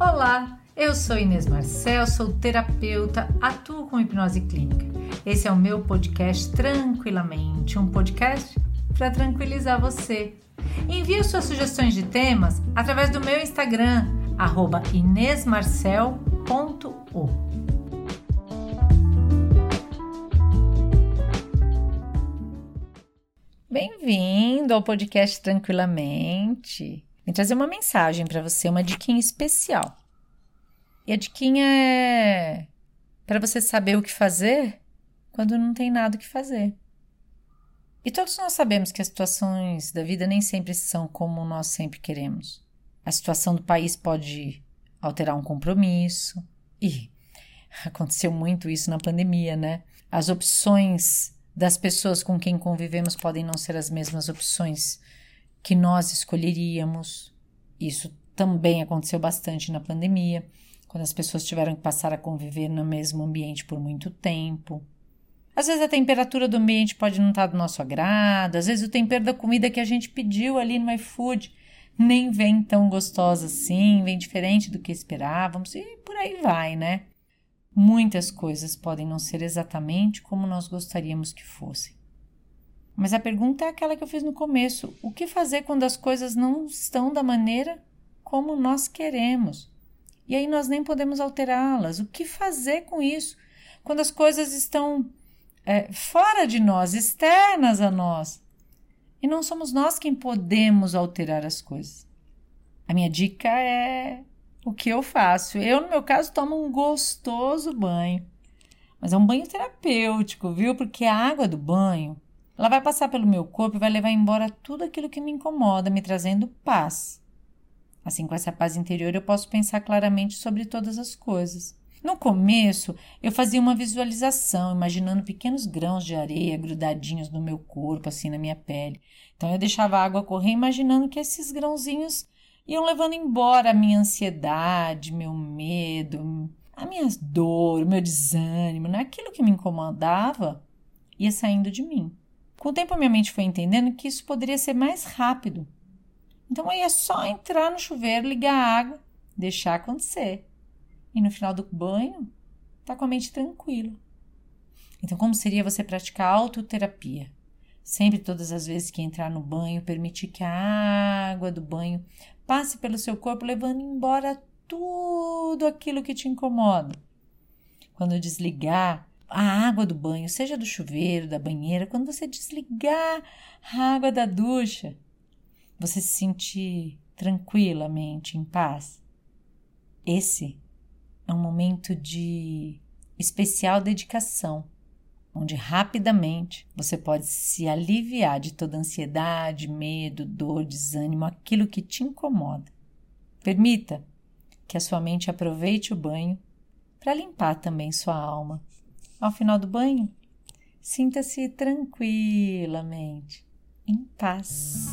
Olá, eu sou Inês Marcel, sou terapeuta, atuo com hipnose clínica. Esse é o meu podcast Tranquilamente, um podcast para tranquilizar você. Envie suas sugestões de temas através do meu Instagram, inesmarcel.o. Bem-vindo ao podcast Tranquilamente. Vim trazer uma mensagem para você, uma diquinha especial. E a diquinha é para você saber o que fazer quando não tem nada o que fazer. E todos nós sabemos que as situações da vida nem sempre são como nós sempre queremos. A situação do país pode alterar um compromisso. E aconteceu muito isso na pandemia, né? As opções das pessoas com quem convivemos podem não ser as mesmas opções que nós escolheríamos. Isso também aconteceu bastante na pandemia, quando as pessoas tiveram que passar a conviver no mesmo ambiente por muito tempo. Às vezes a temperatura do ambiente pode não estar do nosso agrado, às vezes o tempero da comida que a gente pediu ali no iFood nem vem tão gostosa assim, vem diferente do que esperávamos e por aí vai, né? Muitas coisas podem não ser exatamente como nós gostaríamos que fossem. Mas a pergunta é aquela que eu fiz no começo: o que fazer quando as coisas não estão da maneira como nós queremos? E aí nós nem podemos alterá-las. O que fazer com isso? Quando as coisas estão é, fora de nós, externas a nós. E não somos nós quem podemos alterar as coisas. A minha dica é o que eu faço. Eu, no meu caso, tomo um gostoso banho. Mas é um banho terapêutico, viu? Porque a água do banho ela vai passar pelo meu corpo e vai levar embora tudo aquilo que me incomoda, me trazendo paz. Assim, com essa paz interior, eu posso pensar claramente sobre todas as coisas. No começo, eu fazia uma visualização, imaginando pequenos grãos de areia grudadinhos no meu corpo, assim na minha pele. Então, eu deixava a água correr, imaginando que esses grãozinhos iam levando embora a minha ansiedade, meu medo, a minha dor, o meu desânimo, né? aquilo que me incomodava ia saindo de mim. Com o tempo, minha mente foi entendendo que isso poderia ser mais rápido. Então, aí é só entrar no chuveiro, ligar a água, deixar acontecer. E no final do banho, tá com a mente tranquila. Então, como seria você praticar autoterapia? Sempre, todas as vezes que entrar no banho, permitir que a água do banho passe pelo seu corpo, levando embora tudo aquilo que te incomoda. Quando desligar, a água do banho, seja do chuveiro, da banheira, quando você desligar a água da ducha, você se sentir tranquilamente em paz. Esse é um momento de especial dedicação, onde rapidamente você pode se aliviar de toda ansiedade, medo, dor, desânimo, aquilo que te incomoda. Permita que a sua mente aproveite o banho para limpar também sua alma ao final do banho, sinta-se tranquilamente, em paz.